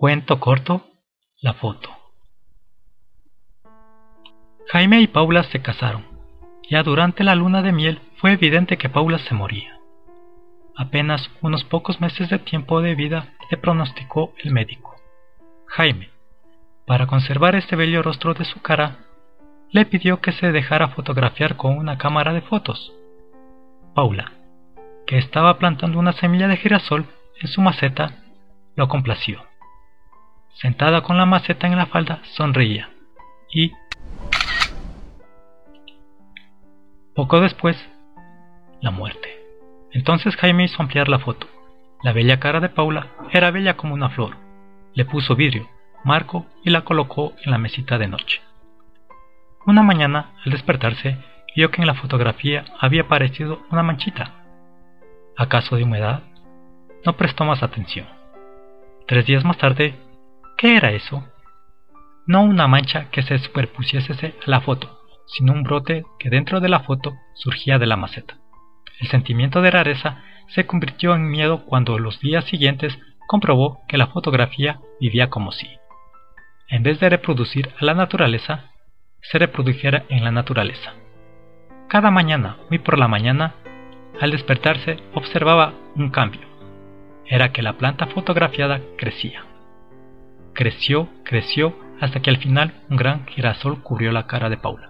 Cuento corto, la foto. Jaime y Paula se casaron. Ya durante la luna de miel fue evidente que Paula se moría. Apenas unos pocos meses de tiempo de vida le pronosticó el médico. Jaime, para conservar este bello rostro de su cara, le pidió que se dejara fotografiar con una cámara de fotos. Paula, que estaba plantando una semilla de girasol en su maceta, lo complació sentada con la maceta en la falda, sonreía. Y... Poco después, la muerte. Entonces Jaime hizo ampliar la foto. La bella cara de Paula era bella como una flor. Le puso vidrio, marco y la colocó en la mesita de noche. Una mañana, al despertarse, vio que en la fotografía había aparecido una manchita. ¿Acaso de humedad? No prestó más atención. Tres días más tarde, ¿Qué era eso? No una mancha que se superpusiese a la foto, sino un brote que dentro de la foto surgía de la maceta. El sentimiento de rareza se convirtió en miedo cuando los días siguientes comprobó que la fotografía vivía como si, en vez de reproducir a la naturaleza, se reprodujera en la naturaleza. Cada mañana, muy por la mañana, al despertarse observaba un cambio. Era que la planta fotografiada crecía. Creció, creció, hasta que al final un gran girasol cubrió la cara de Paula.